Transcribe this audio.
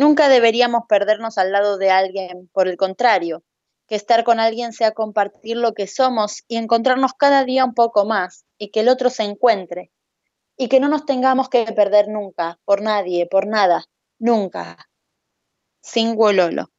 Nunca deberíamos perdernos al lado de alguien, por el contrario, que estar con alguien sea compartir lo que somos y encontrarnos cada día un poco más y que el otro se encuentre. Y que no nos tengamos que perder nunca, por nadie, por nada, nunca. Sin Lolo.